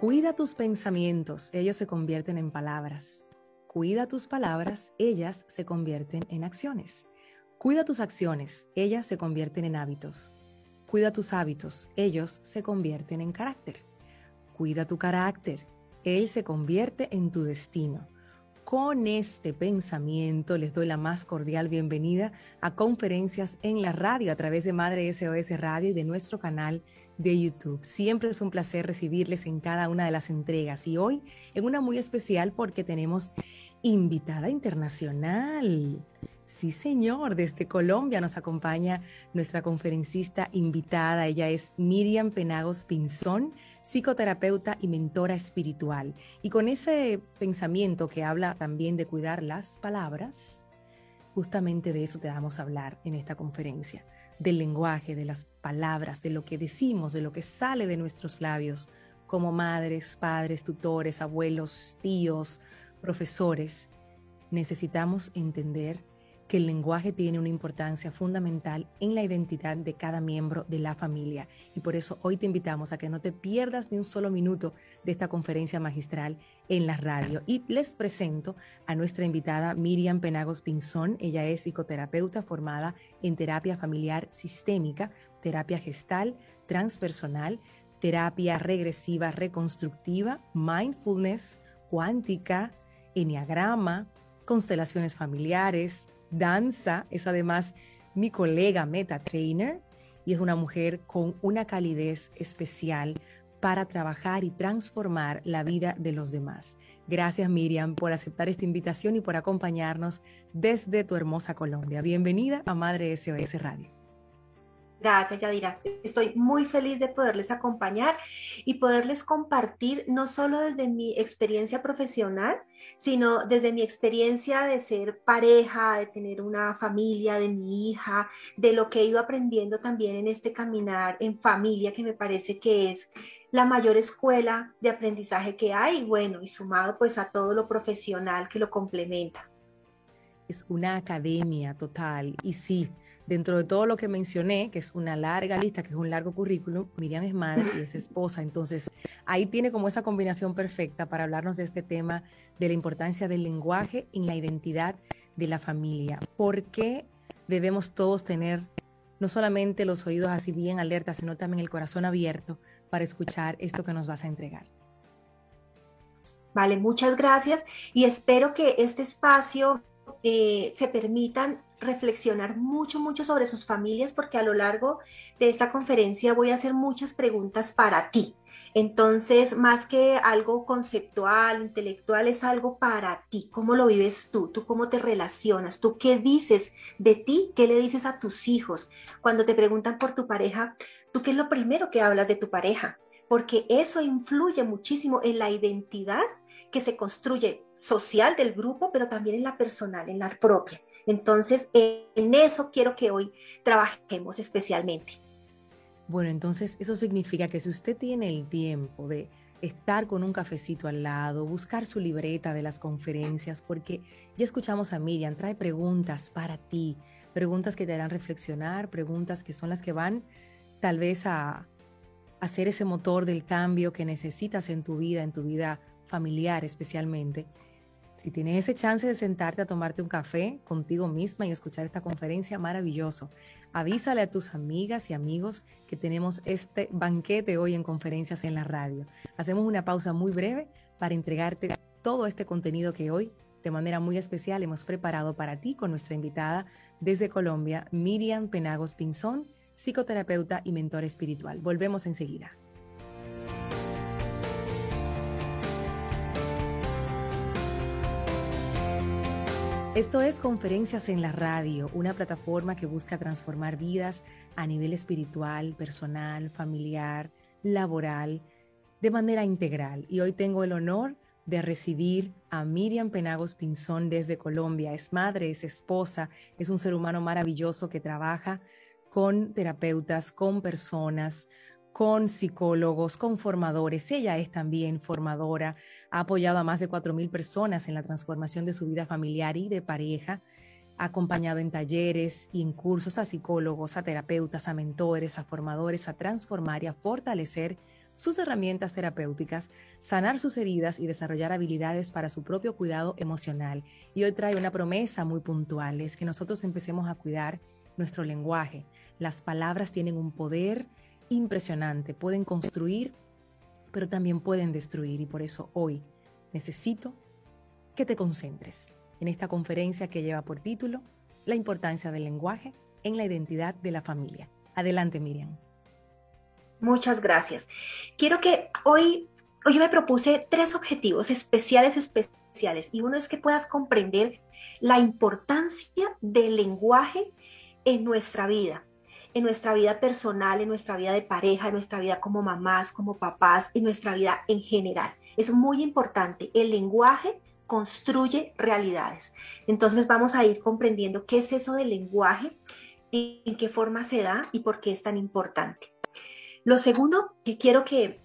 Cuida tus pensamientos, ellos se convierten en palabras. Cuida tus palabras, ellas se convierten en acciones. Cuida tus acciones, ellas se convierten en hábitos. Cuida tus hábitos, ellos se convierten en carácter. Cuida tu carácter, él se convierte en tu destino. Con este pensamiento les doy la más cordial bienvenida a conferencias en la radio a través de Madre SOS Radio y de nuestro canal de YouTube. Siempre es un placer recibirles en cada una de las entregas y hoy en una muy especial porque tenemos invitada internacional. Sí, señor, desde Colombia nos acompaña nuestra conferencista invitada. Ella es Miriam Penagos Pinzón psicoterapeuta y mentora espiritual. Y con ese pensamiento que habla también de cuidar las palabras, justamente de eso te vamos a hablar en esta conferencia, del lenguaje, de las palabras, de lo que decimos, de lo que sale de nuestros labios como madres, padres, tutores, abuelos, tíos, profesores. Necesitamos entender que el lenguaje tiene una importancia fundamental en la identidad de cada miembro de la familia. Y por eso hoy te invitamos a que no te pierdas ni un solo minuto de esta conferencia magistral en la radio. Y les presento a nuestra invitada Miriam Penagos Pinzón. Ella es psicoterapeuta formada en terapia familiar sistémica, terapia gestal, transpersonal, terapia regresiva reconstructiva, mindfulness, cuántica, enneagrama, constelaciones familiares, danza, es además mi colega Meta Trainer y es una mujer con una calidez especial para trabajar y transformar la vida de los demás. Gracias Miriam por aceptar esta invitación y por acompañarnos desde tu hermosa Colombia. Bienvenida a Madre SOS Radio. Gracias, Yadira. Estoy muy feliz de poderles acompañar y poderles compartir no solo desde mi experiencia profesional, sino desde mi experiencia de ser pareja, de tener una familia, de mi hija, de lo que he ido aprendiendo también en este caminar en familia, que me parece que es la mayor escuela de aprendizaje que hay, bueno, y sumado pues a todo lo profesional que lo complementa. Es una academia total y sí Dentro de todo lo que mencioné, que es una larga lista, que es un largo currículum, Miriam es madre y es esposa. Entonces, ahí tiene como esa combinación perfecta para hablarnos de este tema de la importancia del lenguaje en la identidad de la familia. ¿Por qué debemos todos tener no solamente los oídos así bien alertas, sino también el corazón abierto para escuchar esto que nos vas a entregar? Vale, muchas gracias y espero que este espacio eh, se permitan reflexionar mucho, mucho sobre sus familias, porque a lo largo de esta conferencia voy a hacer muchas preguntas para ti. Entonces, más que algo conceptual, intelectual, es algo para ti. ¿Cómo lo vives tú? ¿Tú cómo te relacionas? ¿Tú qué dices de ti? ¿Qué le dices a tus hijos? Cuando te preguntan por tu pareja, ¿tú qué es lo primero que hablas de tu pareja? Porque eso influye muchísimo en la identidad que se construye social del grupo, pero también en la personal, en la propia. Entonces, en eso quiero que hoy trabajemos especialmente. Bueno, entonces eso significa que si usted tiene el tiempo de estar con un cafecito al lado, buscar su libreta de las conferencias, porque ya escuchamos a Miriam, trae preguntas para ti, preguntas que te harán reflexionar, preguntas que son las que van tal vez a hacer ese motor del cambio que necesitas en tu vida, en tu vida familiar especialmente. Si tienes ese chance de sentarte a tomarte un café contigo misma y escuchar esta conferencia, maravilloso. Avísale a tus amigas y amigos que tenemos este banquete hoy en conferencias en la radio. Hacemos una pausa muy breve para entregarte todo este contenido que hoy, de manera muy especial, hemos preparado para ti con nuestra invitada desde Colombia, Miriam Penagos Pinzón, psicoterapeuta y mentor espiritual. Volvemos enseguida. Esto es Conferencias en la Radio, una plataforma que busca transformar vidas a nivel espiritual, personal, familiar, laboral, de manera integral. Y hoy tengo el honor de recibir a Miriam Penagos Pinzón desde Colombia. Es madre, es esposa, es un ser humano maravilloso que trabaja con terapeutas, con personas, con psicólogos, con formadores. Ella es también formadora, ha apoyado a más de 4.000 personas en la transformación de su vida familiar y de pareja, ha acompañado en talleres y en cursos a psicólogos, a terapeutas, a mentores, a formadores, a transformar y a fortalecer sus herramientas terapéuticas, sanar sus heridas y desarrollar habilidades para su propio cuidado emocional. Y hoy trae una promesa muy puntual, es que nosotros empecemos a cuidar nuestro lenguaje. Las palabras tienen un poder impresionante, pueden construir, pero también pueden destruir. Y por eso hoy necesito que te concentres en esta conferencia que lleva por título La importancia del lenguaje en la identidad de la familia. Adelante, Miriam. Muchas gracias. Quiero que hoy, hoy me propuse tres objetivos especiales, especiales, y uno es que puedas comprender la importancia del lenguaje en nuestra vida, en nuestra vida personal, en nuestra vida de pareja, en nuestra vida como mamás, como papás, en nuestra vida en general. Es muy importante. El lenguaje construye realidades. Entonces vamos a ir comprendiendo qué es eso del lenguaje, en qué forma se da y por qué es tan importante. Lo segundo que quiero que,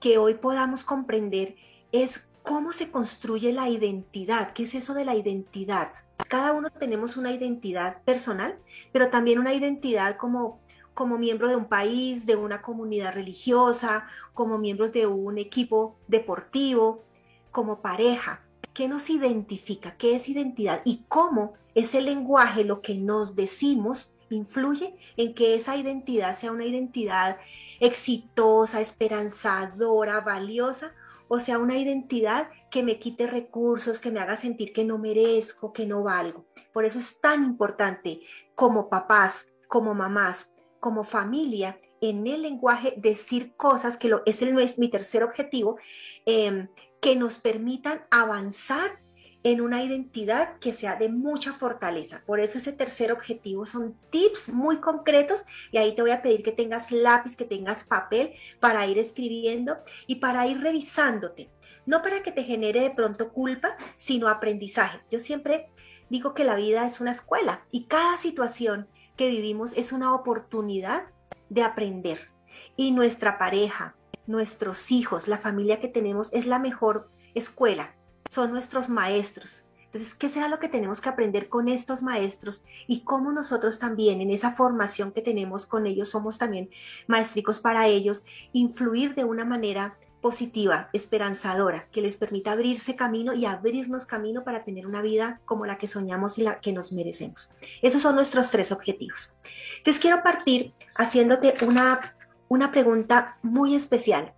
que hoy podamos comprender es cómo se construye la identidad. ¿Qué es eso de la identidad? Cada uno tenemos una identidad personal, pero también una identidad como, como miembro de un país, de una comunidad religiosa, como miembros de un equipo deportivo, como pareja. ¿Qué nos identifica? ¿Qué es identidad? Y cómo ese lenguaje, lo que nos decimos, influye en que esa identidad sea una identidad exitosa, esperanzadora, valiosa, o sea, una identidad que me quite recursos, que me haga sentir que no merezco, que no valgo. Por eso es tan importante como papás, como mamás, como familia, en el lenguaje decir cosas, que lo, es el, mi tercer objetivo, em, que nos permitan avanzar en una identidad que sea de mucha fortaleza. Por eso ese tercer objetivo son tips muy concretos y ahí te voy a pedir que tengas lápiz, que tengas papel para ir escribiendo y para ir revisándote. No para que te genere de pronto culpa, sino aprendizaje. Yo siempre digo que la vida es una escuela y cada situación que vivimos es una oportunidad de aprender. Y nuestra pareja, nuestros hijos, la familia que tenemos es la mejor escuela son nuestros maestros. Entonces, ¿qué será lo que tenemos que aprender con estos maestros y cómo nosotros también en esa formación que tenemos con ellos somos también maestricos para ellos, influir de una manera positiva, esperanzadora, que les permita abrirse camino y abrirnos camino para tener una vida como la que soñamos y la que nos merecemos. Esos son nuestros tres objetivos. Entonces quiero partir haciéndote una, una pregunta muy especial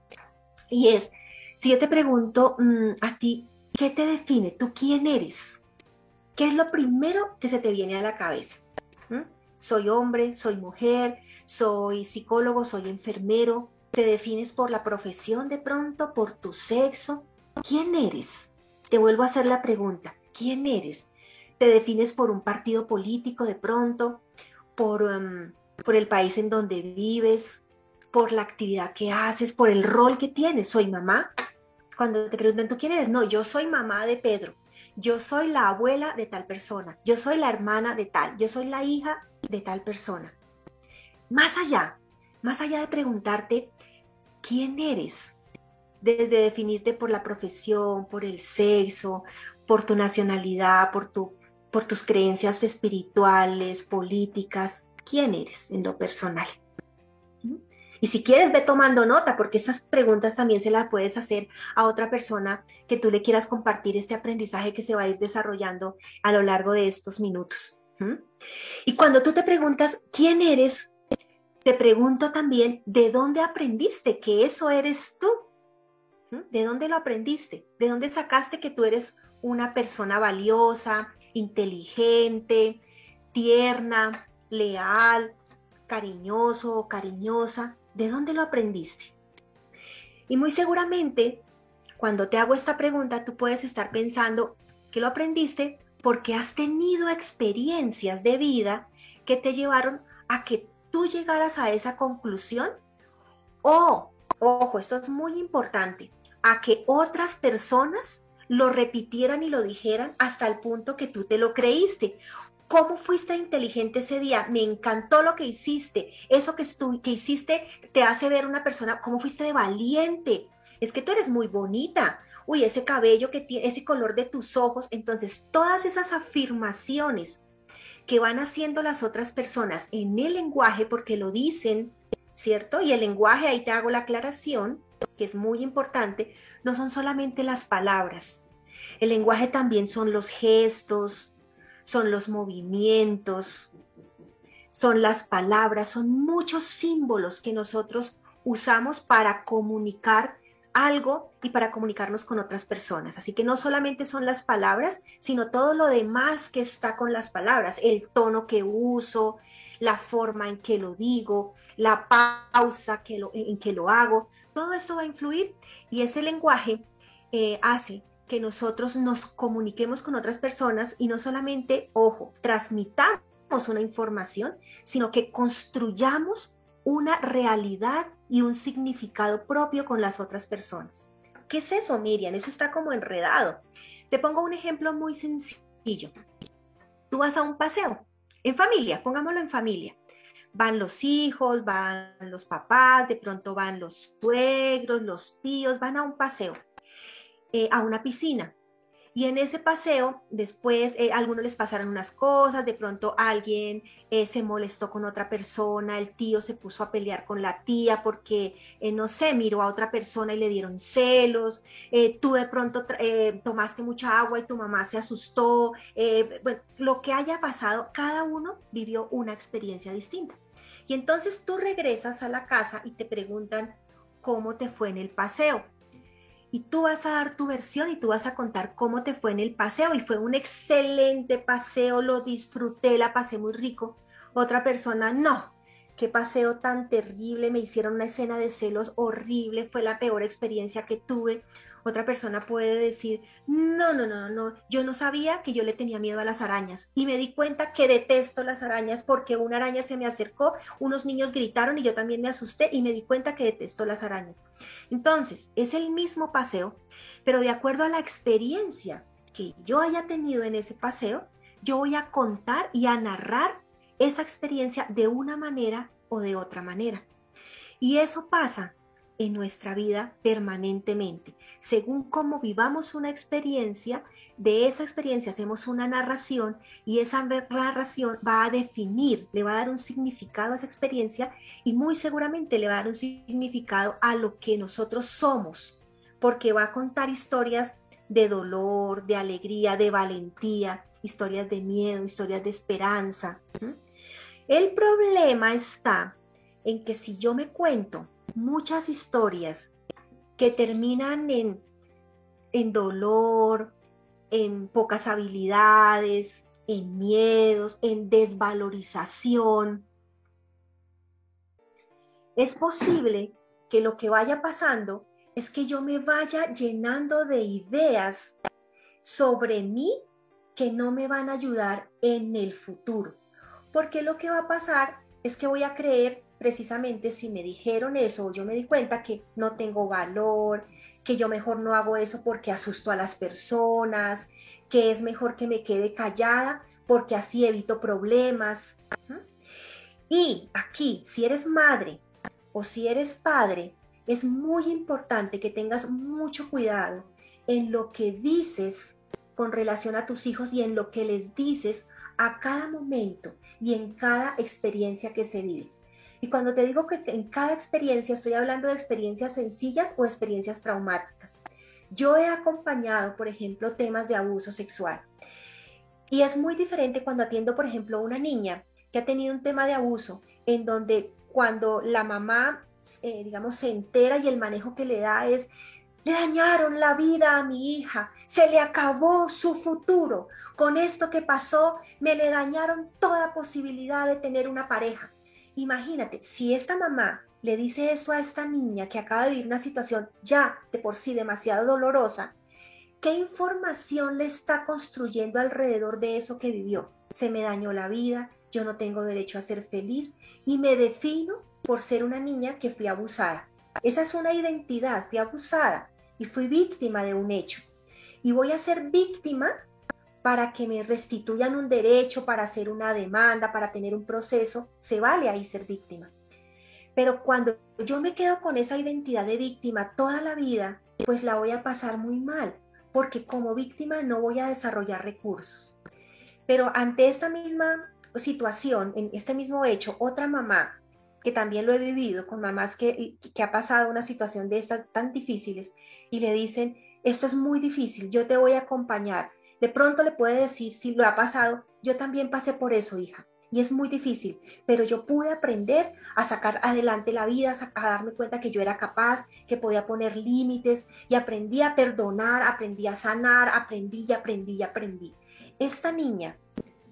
y es, si yo te pregunto mm, a ti, ¿Qué te define? ¿Tú quién eres? ¿Qué es lo primero que se te viene a la cabeza? ¿Mm? Soy hombre, soy mujer, soy psicólogo, soy enfermero. ¿Te defines por la profesión de pronto, por tu sexo? ¿Quién eres? Te vuelvo a hacer la pregunta. ¿Quién eres? ¿Te defines por un partido político de pronto? ¿Por, um, por el país en donde vives? ¿Por la actividad que haces? ¿Por el rol que tienes? ¿Soy mamá? cuando te preguntan, ¿tú quién eres? No, yo soy mamá de Pedro, yo soy la abuela de tal persona, yo soy la hermana de tal, yo soy la hija de tal persona. Más allá, más allá de preguntarte, ¿quién eres? Desde definirte por la profesión, por el sexo, por tu nacionalidad, por, tu, por tus creencias espirituales, políticas, ¿quién eres en lo personal? Y si quieres, ve tomando nota, porque estas preguntas también se las puedes hacer a otra persona que tú le quieras compartir este aprendizaje que se va a ir desarrollando a lo largo de estos minutos. Y cuando tú te preguntas, ¿quién eres? Te pregunto también, ¿de dónde aprendiste que eso eres tú? ¿De dónde lo aprendiste? ¿De dónde sacaste que tú eres una persona valiosa, inteligente, tierna, leal, cariñoso o cariñosa? ¿De dónde lo aprendiste? Y muy seguramente, cuando te hago esta pregunta, tú puedes estar pensando que lo aprendiste porque has tenido experiencias de vida que te llevaron a que tú llegaras a esa conclusión o, ojo, esto es muy importante, a que otras personas lo repitieran y lo dijeran hasta el punto que tú te lo creíste. Cómo fuiste inteligente ese día, me encantó lo que hiciste, eso que, que hiciste te hace ver una persona, cómo fuiste de valiente, es que tú eres muy bonita, uy, ese cabello que tiene, ese color de tus ojos, entonces todas esas afirmaciones que van haciendo las otras personas en el lenguaje porque lo dicen ¿cierto? Y el lenguaje, ahí te hago la aclaración, que es muy importante, no son solamente las palabras. El lenguaje también son los gestos, son los movimientos, son las palabras, son muchos símbolos que nosotros usamos para comunicar algo y para comunicarnos con otras personas. Así que no solamente son las palabras, sino todo lo demás que está con las palabras, el tono que uso, la forma en que lo digo, la pausa que lo, en que lo hago, todo esto va a influir y ese lenguaje eh, hace que nosotros nos comuniquemos con otras personas y no solamente, ojo, transmitamos una información, sino que construyamos una realidad y un significado propio con las otras personas. ¿Qué es eso, Miriam? Eso está como enredado. Te pongo un ejemplo muy sencillo. Tú vas a un paseo en familia, pongámoslo en familia. Van los hijos, van los papás, de pronto van los suegros, los tíos, van a un paseo, eh, a una piscina. Y en ese paseo, después, eh, algunos les pasaron unas cosas, de pronto alguien eh, se molestó con otra persona, el tío se puso a pelear con la tía porque, eh, no sé, miró a otra persona y le dieron celos, tú de pronto tomaste mucha agua y tu mamá se asustó, lo que haya pasado, cada uno vivió una experiencia distinta. Y entonces tú regresas a la casa y te preguntan cómo te fue en el paseo y tú vas a dar tu versión y tú vas a contar cómo te fue en el paseo. Y fue un excelente paseo, lo disfruté, la pasé muy rico. Otra persona, no, qué paseo tan terrible, me hicieron una escena de celos horrible, fue la peor experiencia que tuve. Otra persona puede decir, no, no, no, no, yo no sabía que yo le tenía miedo a las arañas y me di cuenta que detesto las arañas porque una araña se me acercó, unos niños gritaron y yo también me asusté y me di cuenta que detesto las arañas. Entonces, es el mismo paseo, pero de acuerdo a la experiencia que yo haya tenido en ese paseo, yo voy a contar y a narrar esa experiencia de una manera o de otra manera. Y eso pasa en nuestra vida permanentemente. Según cómo vivamos una experiencia, de esa experiencia hacemos una narración y esa narración va a definir, le va a dar un significado a esa experiencia y muy seguramente le va a dar un significado a lo que nosotros somos, porque va a contar historias de dolor, de alegría, de valentía, historias de miedo, historias de esperanza. El problema está en que si yo me cuento muchas historias que terminan en, en dolor, en pocas habilidades, en miedos, en desvalorización. Es posible que lo que vaya pasando es que yo me vaya llenando de ideas sobre mí que no me van a ayudar en el futuro. Porque lo que va a pasar es que voy a creer precisamente si me dijeron eso, yo me di cuenta que no tengo valor, que yo mejor no hago eso porque asusto a las personas, que es mejor que me quede callada porque así evito problemas. Y aquí, si eres madre o si eres padre, es muy importante que tengas mucho cuidado en lo que dices con relación a tus hijos y en lo que les dices a cada momento y en cada experiencia que se vive. Y cuando te digo que en cada experiencia estoy hablando de experiencias sencillas o experiencias traumáticas. Yo he acompañado, por ejemplo, temas de abuso sexual. Y es muy diferente cuando atiendo, por ejemplo, una niña que ha tenido un tema de abuso, en donde cuando la mamá, eh, digamos, se entera y el manejo que le da es, le dañaron la vida a mi hija, se le acabó su futuro. Con esto que pasó, me le dañaron toda posibilidad de tener una pareja. Imagínate, si esta mamá le dice eso a esta niña que acaba de vivir una situación ya de por sí demasiado dolorosa, ¿qué información le está construyendo alrededor de eso que vivió? Se me dañó la vida, yo no tengo derecho a ser feliz y me defino por ser una niña que fui abusada. Esa es una identidad, fui abusada y fui víctima de un hecho. Y voy a ser víctima para que me restituyan un derecho, para hacer una demanda, para tener un proceso, se vale ahí ser víctima. Pero cuando yo me quedo con esa identidad de víctima toda la vida, pues la voy a pasar muy mal, porque como víctima no voy a desarrollar recursos. Pero ante esta misma situación, en este mismo hecho, otra mamá que también lo he vivido con mamás que, ha pasado una situación de estas tan difíciles y le dicen, esto es muy difícil, yo te voy a acompañar. De pronto le puede decir, si lo ha pasado, yo también pasé por eso, hija. Y es muy difícil, pero yo pude aprender a sacar adelante la vida, a darme cuenta que yo era capaz, que podía poner límites y aprendí a perdonar, aprendí a sanar, aprendí y aprendí y aprendí. Esta niña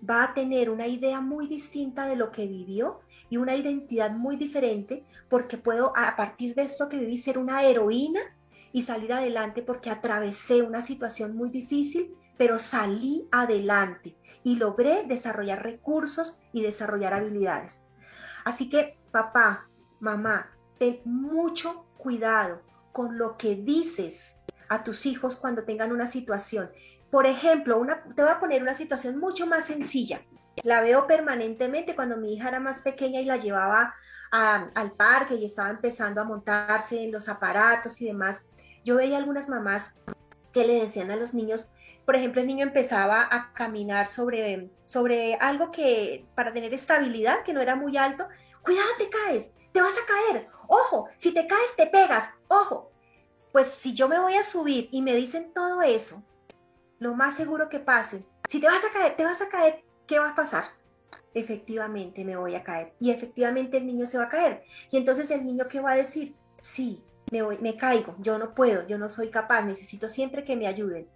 va a tener una idea muy distinta de lo que vivió y una identidad muy diferente porque puedo a partir de esto que viví ser una heroína y salir adelante porque atravesé una situación muy difícil, pero salí adelante y logré desarrollar recursos y desarrollar habilidades. Así que papá, mamá, ten mucho cuidado con lo que dices a tus hijos cuando tengan una situación. Por ejemplo, una, te voy a poner una situación mucho más sencilla. La veo permanentemente cuando mi hija era más pequeña y la llevaba al parque y estaba empezando a montarse en los aparatos y demás. Yo veía algunas mamás que le decían a los niños, por ejemplo, el niño empezaba a caminar sobre, sobre algo que para tener estabilidad, que no era muy alto, cuidado, te caes, te vas a caer, ojo, si te caes, te pegas, ojo. Pues si yo me voy a subir y me dicen todo eso, lo más seguro que pase, si te vas a caer, te vas a caer, ¿qué va a pasar? Efectivamente me voy a caer y efectivamente el niño se va a caer. Y entonces el niño qué va a decir? Sí, me, voy, me caigo, yo no puedo, yo no soy capaz, necesito siempre que me ayuden.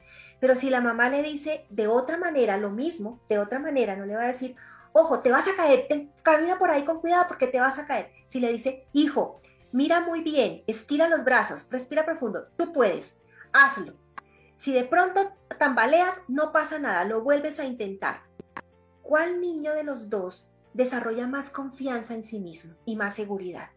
Pero si la mamá le dice de otra manera lo mismo, de otra manera, no le va a decir, ojo, te vas a caer, camina por ahí con cuidado porque te vas a caer. Si le dice, hijo, mira muy bien, estira los brazos, respira profundo, tú puedes, hazlo. Si de pronto tambaleas, no pasa nada, lo vuelves a intentar. ¿Cuál niño de los dos desarrolla más confianza en sí mismo y más seguridad?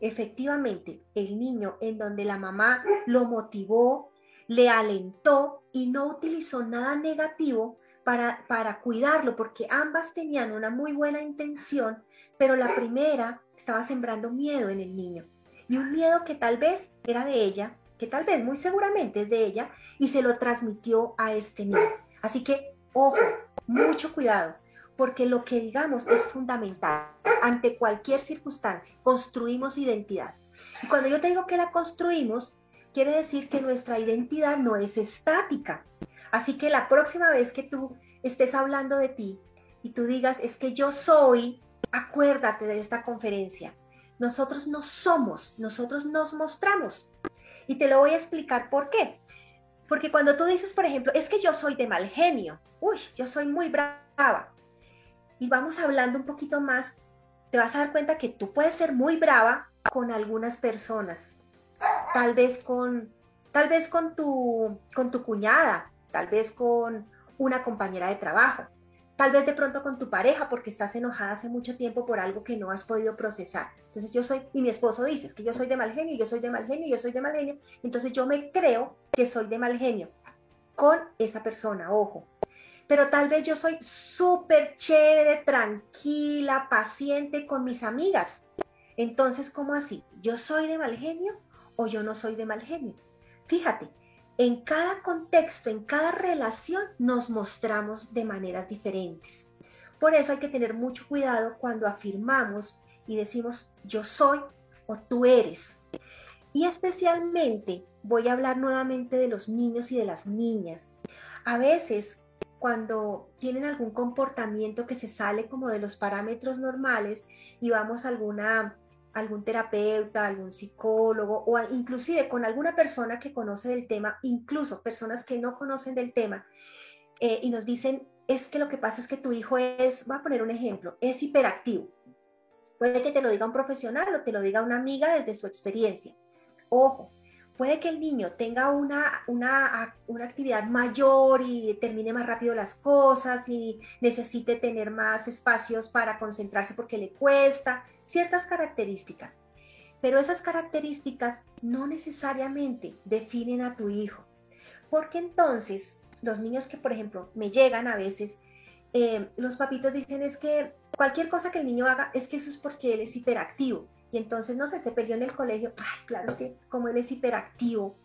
Efectivamente, el niño en donde la mamá lo motivó, le alentó y no utilizó nada negativo para, para cuidarlo, porque ambas tenían una muy buena intención, pero la primera estaba sembrando miedo en el niño. Y un miedo que tal vez era de ella, que tal vez muy seguramente es de ella, y se lo transmitió a este niño. Así que, ojo, mucho cuidado, porque lo que digamos es fundamental. Ante cualquier circunstancia, construimos identidad. Y cuando yo te digo que la construimos, quiere decir que nuestra identidad no es estática. Así que la próxima vez que tú estés hablando de ti y tú digas, es que yo soy, acuérdate de esta conferencia. Nosotros no somos, nosotros nos mostramos. Y te lo voy a explicar por qué. Porque cuando tú dices, por ejemplo, es que yo soy de mal genio, uy, yo soy muy brava. Y vamos hablando un poquito más, te vas a dar cuenta que tú puedes ser muy brava con algunas personas, tal vez con, tal vez con tu, con tu cuñada, tal vez con una compañera de trabajo, tal vez de pronto con tu pareja porque estás enojada hace mucho tiempo por algo que no has podido procesar. Entonces yo soy, y mi esposo dice que yo soy de mal genio, yo soy de mal genio, yo soy de mal genio, entonces yo me creo que soy de mal genio con esa persona, ojo. Pero tal vez yo soy súper chévere, tranquila, paciente con mis amigas. Entonces, ¿cómo así? ¿Yo soy de mal genio yo no soy de mal genio. Fíjate, en cada contexto, en cada relación nos mostramos de maneras diferentes. Por eso hay que tener mucho cuidado cuando afirmamos y decimos yo soy o tú eres. Y especialmente voy a hablar nuevamente de los niños y de las niñas. A veces cuando tienen algún comportamiento que se sale como de los parámetros normales y vamos a alguna algún terapeuta, algún psicólogo o inclusive con alguna persona que conoce del tema, incluso personas que no conocen del tema, eh, y nos dicen, es que lo que pasa es que tu hijo es, voy a poner un ejemplo, es hiperactivo. Puede que te lo diga un profesional o te lo diga una amiga desde su experiencia. Ojo, puede que el niño tenga una, una, una, actividad mayor y termine más rápido las cosas y necesite tener más espacios para concentrarse porque le cuesta, ciertas características. Pero esas características no necesariamente definen a tu hijo. Porque entonces los niños que, por ejemplo, me llegan a veces, eh, los papitos dicen es que cualquier cosa que el niño haga es que eso es porque él es hiperactivo. Y entonces, no sé, se peleó en el colegio, ay, claro, es que como él es hiperactivo,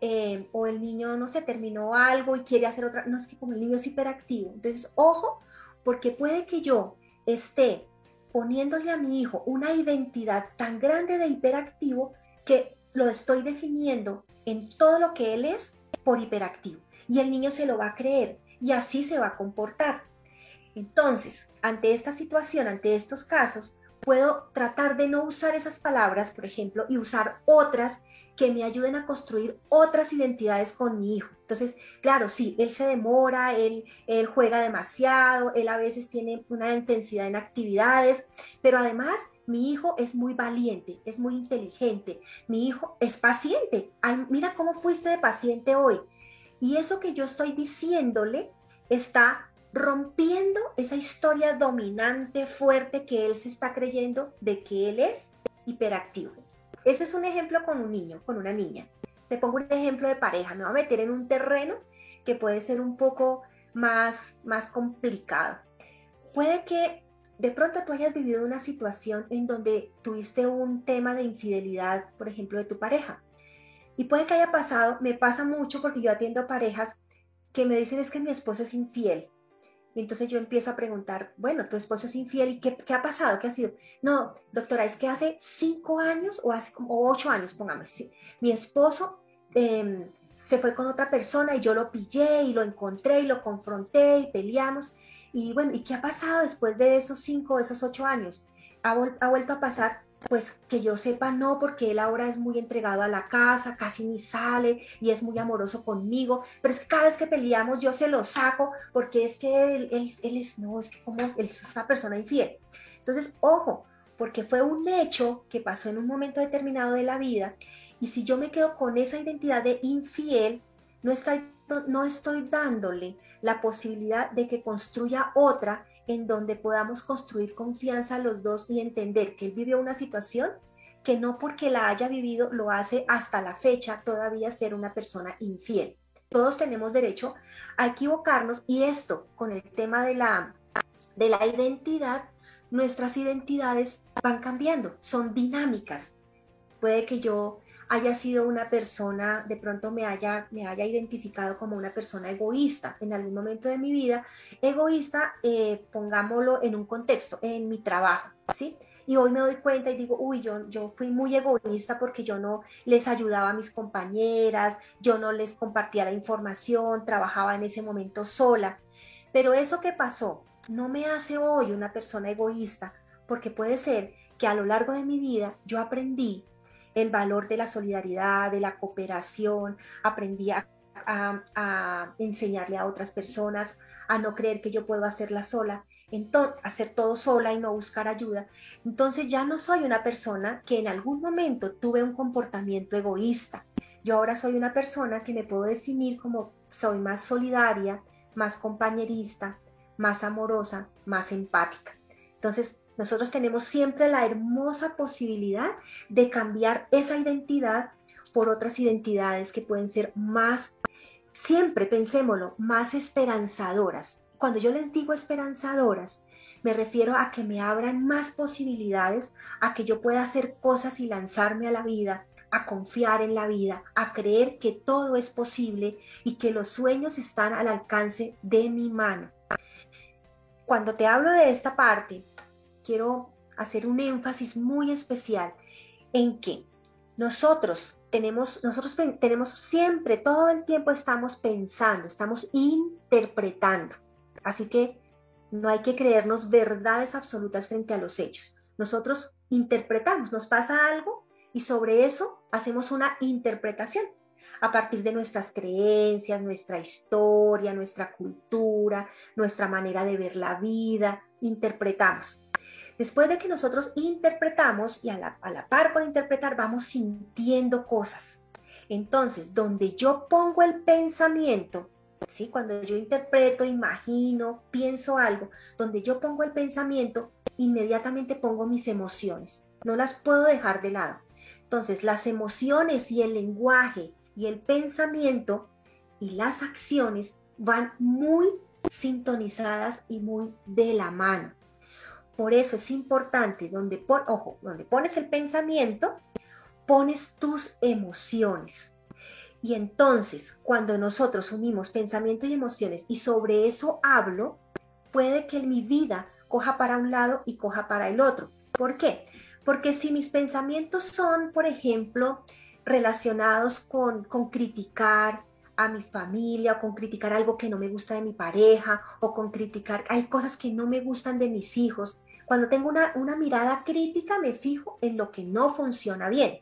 eh, o el niño, no sé, terminó algo y quiere hacer otra, no es que como el niño es hiperactivo. Entonces, ojo, porque puede que yo esté poniéndole a mi hijo una identidad tan grande de hiperactivo que lo estoy definiendo en todo lo que él es por hiperactivo. Y el niño se lo va a creer y así se va a comportar. Entonces, ante esta situación, ante estos casos, puedo tratar de no usar esas palabras, por ejemplo, y usar otras que me ayuden a construir otras identidades con mi hijo. Entonces, claro, sí, él se demora, él, juega demasiado, él a veces tiene una intensidad en actividades, pero además mi hijo es muy valiente, es muy inteligente, mi hijo es paciente. Ay, mira cómo fuiste de paciente hoy. Y eso que yo estoy diciéndole está rompiendo esa historia dominante, fuerte que él se está creyendo de que él es hiperactivo. Ese es un ejemplo con un niño, con una niña. Te pongo un ejemplo de pareja, me voy a meter en un terreno que puede ser un poco más, más complicado. Puede que de pronto tú hayas vivido una situación en donde tuviste un tema de infidelidad, por ejemplo, de tu pareja. Y puede que haya pasado, me pasa mucho porque yo atiendo parejas que me dicen es que mi esposo es infiel. Y entonces yo empiezo a preguntar, bueno, tu esposo es infiel y qué, qué ha pasado, qué ha sido. No, doctora, es que hace cinco años o hace como ocho años, póngame, sí, mi esposo em, se fue con otra persona y yo lo pillé y lo encontré y lo confronté y peleamos. Y bueno, ¿y qué ha pasado después de esos cinco, esos ocho años? Ha, ha vuelto a pasar pues que yo sepa no, porque él ahora es muy entregado a la casa, casi ni sale y es muy amoroso conmigo, pero es que cada vez que peleamos yo se lo saco porque es que él, él, es, no, es que como él es una persona infiel. Entonces, ojo, porque fue un hecho que pasó en un momento determinado de la vida y si yo me quedo con esa identidad de infiel, no estoy, no estoy dándole la posibilidad de que construya otra en donde podamos construir confianza los dos y entender que él vivió una situación que no porque la haya vivido lo hace hasta la fecha todavía ser una persona infiel. Todos tenemos derecho a equivocarnos y esto con el tema de la, de la identidad, nuestras identidades van cambiando, son dinámicas. Puede que yo haya sido una persona, de pronto me haya, me haya identificado como una persona egoísta en algún momento de mi vida. Egoísta, eh, pongámoslo en un contexto, en mi trabajo, ¿sí? Y hoy me doy cuenta y digo, uy, yo, yo fui muy egoísta porque yo no les ayudaba a mis compañeras, yo no les compartía la información, trabajaba en ese momento sola. Pero eso que pasó no me hace hoy una persona egoísta, porque puede ser que a lo largo de mi vida yo aprendí el valor de la solidaridad, de la cooperación, aprendí a, enseñarle a otras personas a no creer que yo puedo hacerla sola, entonces, hacer todo sola y no buscar ayuda. Entonces ya no soy una persona que en algún momento tuve un comportamiento egoísta. Yo ahora soy una persona que me puedo definir como soy más solidaria, más compañerista, más amorosa, más empática. Entonces, nosotros tenemos siempre la hermosa posibilidad de cambiar esa identidad por otras identidades que pueden ser más, siempre pensémoslo, más esperanzadoras. Cuando yo les digo esperanzadoras, me refiero a que me abran más posibilidades, a que yo pueda hacer cosas y lanzarme a la vida, a confiar en la vida, a creer que todo es posible y que los sueños están al alcance de mi mano. Cuando te hablo de esta parte, quiero hacer un énfasis muy especial en que nosotros tenemos, nosotros tenemos siempre, todo el tiempo estamos pensando, estamos interpretando. Así que no hay que creernos verdades absolutas frente a los hechos. Nosotros interpretamos, nos pasa algo y sobre eso hacemos una interpretación a partir de nuestras creencias, nuestra historia, nuestra cultura, nuestra manera de ver la vida, interpretamos. Después de que nosotros interpretamos y a la, par con interpretar vamos sintiendo cosas. Entonces, donde yo pongo el pensamiento, ¿sí? cuando yo interpreto, imagino, pienso algo, donde yo pongo el pensamiento, inmediatamente pongo mis emociones. No las puedo dejar de lado. Entonces, las emociones y el lenguaje y el pensamiento y las acciones van muy sintonizadas y muy de la mano. Por eso es importante, donde, ojo, donde pones el pensamiento, pones tus emociones. Y entonces, cuando nosotros unimos pensamiento y emociones y sobre eso hablo, puede que mi vida coja para un lado y coja para el otro. ¿Por qué? Porque si mis pensamientos son, por ejemplo, relacionados con, con criticar, a mi familia o con criticar algo que no me gusta de mi pareja o con criticar, hay cosas que no me gustan de mis hijos. Cuando tengo una, una mirada crítica me fijo en lo que no funciona bien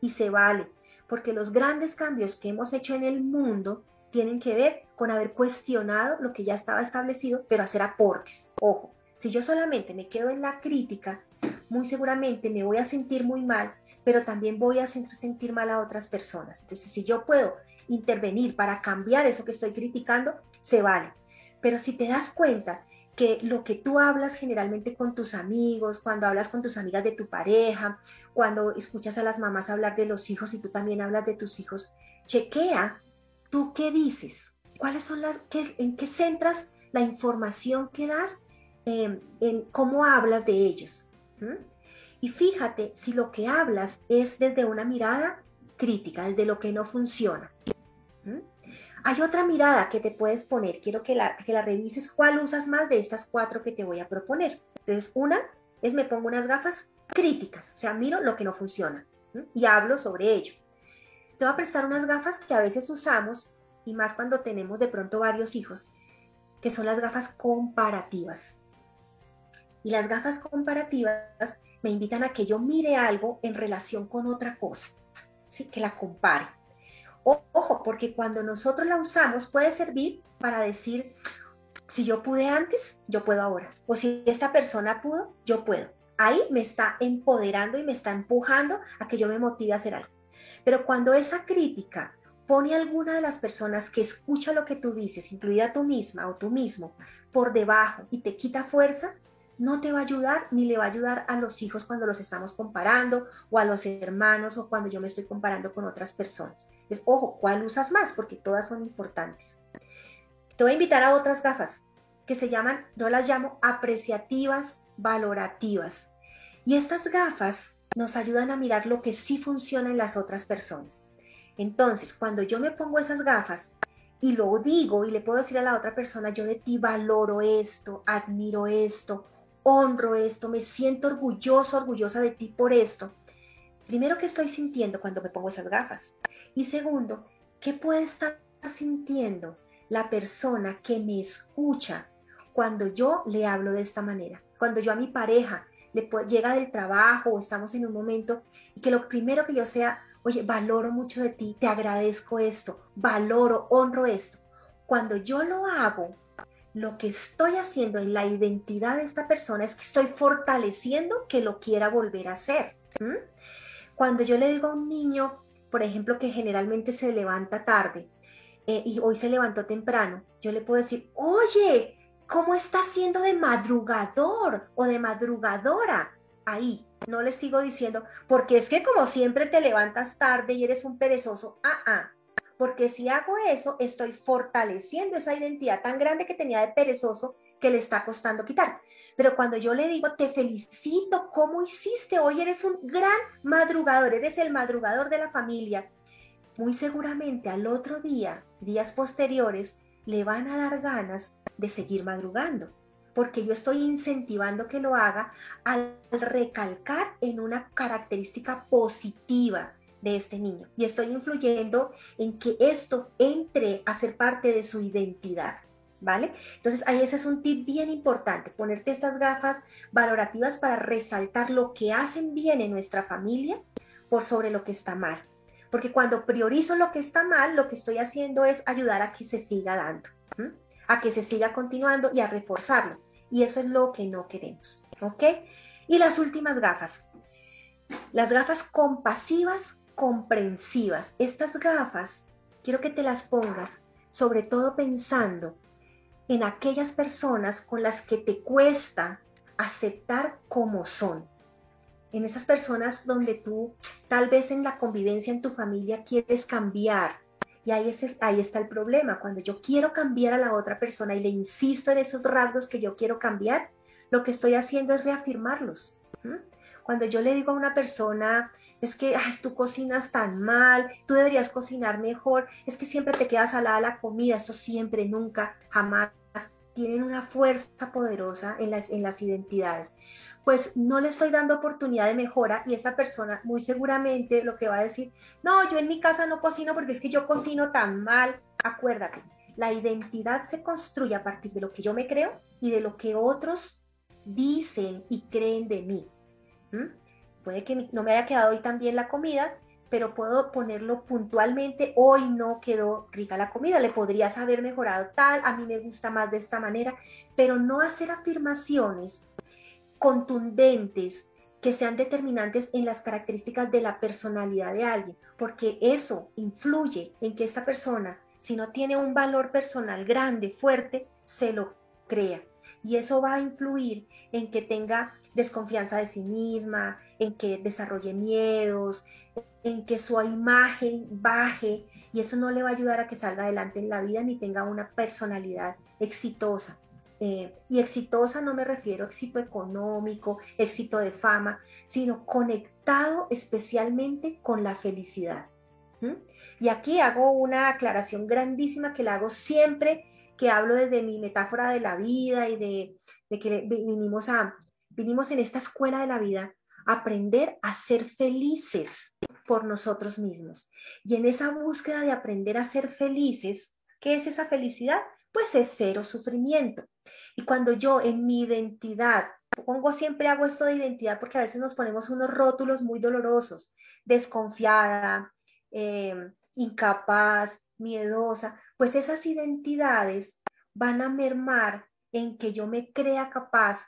y se vale, porque los grandes cambios que hemos hecho en el mundo tienen que ver con haber cuestionado lo que ya estaba establecido, pero hacer aportes. Ojo, si yo solamente me quedo en la crítica, muy seguramente me voy a sentir muy mal, pero también voy a sentir mal a otras personas. Entonces, si yo puedo intervenir para cambiar eso que estoy criticando, se vale. Pero si te das cuenta que lo que tú hablas generalmente con tus amigos, cuando hablas con tus amigas de tu pareja, cuando escuchas a las mamás hablar de los hijos y tú también hablas de tus hijos, chequea tú qué dices, cuáles son las, en qué centras la información que das, em, en cómo hablas de ellos. Y fíjate si lo que hablas es desde una mirada crítica, desde lo que no funciona. Hay otra mirada que te puedes poner, quiero que la, que la revises cuál usas más de estas cuatro que te voy a proponer. Entonces, una es me pongo unas gafas críticas, o sea, miro lo que no funciona y hablo sobre ello. Te voy a prestar unas gafas que a veces usamos, y más cuando tenemos de pronto varios hijos, que son las gafas comparativas. Y las gafas comparativas me invitan a que yo mire algo en relación con otra cosa, ¿sí? que la compare. Ojo, porque cuando nosotros la usamos puede servir para decir, si yo pude antes, yo puedo ahora. O si esta persona pudo, yo puedo. Ahí me está empoderando y me está empujando a que yo me motive a hacer algo. Pero cuando esa crítica pone a alguna de las personas que escucha lo que tú dices, incluida tú misma o tú mismo, por debajo y te quita fuerza, no te va a ayudar ni le va a ayudar a los hijos cuando los estamos comparando o a los hermanos o cuando yo me estoy comparando con otras personas. Es, ojo, ¿cuál usas más? Porque todas son importantes. Te voy a invitar a otras gafas que se llaman, yo las llamo apreciativas valorativas. Y estas gafas nos ayudan a mirar lo que sí funciona en las otras personas. Entonces, cuando yo me pongo esas gafas y lo digo y le puedo decir a la otra persona, yo de ti valoro esto, admiro esto, honro esto, me siento orgulloso, orgullosa de ti por esto. Primero, ¿qué estoy sintiendo cuando me pongo esas gafas? Y segundo, ¿qué puede estar sintiendo la persona que me escucha cuando yo le hablo de esta manera? Cuando yo a mi pareja le llega del trabajo o estamos en un momento y que lo primero que yo sea, oye, valoro mucho de ti, te agradezco esto, valoro, honro esto. Cuando yo lo hago lo que estoy haciendo en la identidad de esta persona es que estoy fortaleciendo que lo quiera volver a hacer. Cuando yo le digo a un niño, por ejemplo, que generalmente se levanta tarde eh, y hoy se levantó temprano, yo le puedo decir, oye, ¿cómo estás siendo de madrugador o de madrugadora? Ahí, no le sigo diciendo, porque es que como siempre te levantas tarde y eres un perezoso, ah, ah, porque si hago eso, estoy fortaleciendo esa identidad tan grande que tenía de perezoso que le está costando quitar. Pero cuando yo le digo, te felicito, ¿cómo hiciste? Hoy eres un gran madrugador, eres el madrugador de la familia. Muy seguramente al otro día, días posteriores, le van a dar ganas de seguir madrugando, porque yo estoy incentivando que lo haga al recalcar en una característica positiva de este niño y estoy influyendo en que esto entre a ser parte de su identidad. ¿Vale? Entonces ahí ese es un tip bien importante, ponerte estas gafas valorativas para resaltar lo que hacen bien en nuestra familia por sobre lo que está mal. Porque cuando priorizo lo que está mal, lo que estoy haciendo es ayudar a que se siga dando, a que se siga continuando y a reforzarlo. Y eso es lo que no queremos. ¿Ok? Y las últimas gafas. Las gafas compasivas comprensivas. Estas gafas, quiero que te las pongas, sobre todo pensando en aquellas personas con las que te cuesta aceptar como son. En esas personas donde tú tal vez en la convivencia en tu familia quieres cambiar. Y ahí, ahí está el problema. Cuando yo quiero cambiar a la otra persona y le insisto en esos rasgos que yo quiero cambiar, lo que estoy haciendo es reafirmarlos. Cuando yo le digo a una persona, es que ay, tú cocinas tan mal, tú deberías cocinar mejor, es que siempre te queda salada la comida, esto siempre, nunca, jamás tienen una fuerza poderosa en las, en las identidades, pues no le estoy dando oportunidad de mejora y esta persona muy seguramente lo que va a decir, no, yo en mi casa no cocino porque es que yo cocino tan mal. Acuérdate, la identidad se construye a partir de lo que yo me creo y de lo que otros dicen y creen de mí. Puede que no me haya quedado hoy tan bien la comida, pero puedo ponerlo puntualmente, hoy no quedó rica la comida, le podrías haber mejorado tal, a mí me gusta más de esta manera, pero no hacer afirmaciones contundentes que sean determinantes en las características de la personalidad de alguien, porque eso influye en que esta persona, si no tiene un valor personal grande, fuerte, se lo crea. Y eso va a influir en que tenga desconfianza de sí misma, en que desarrolle miedos, en que su imagen baje y eso no le va a ayudar a que salga adelante en la vida ni tenga una personalidad exitosa. Eh, y exitosa no me refiero a éxito económico, éxito de fama, sino conectado especialmente con la felicidad. Y aquí hago una aclaración grandísima que la hago siempre que hablo desde mi metáfora de la vida y de, de que vinimos, a, vinimos en esta escuela de la vida aprender a ser felices por nosotros mismos. Y en esa búsqueda de aprender a ser felices, ¿qué es esa felicidad? Pues es cero sufrimiento. Y cuando yo en mi identidad, pongo siempre hago esto de identidad porque a veces nos ponemos unos rótulos muy dolorosos, desconfiada, em, incapaz, miedosa, pues esas identidades van a mermar en que yo me crea capaz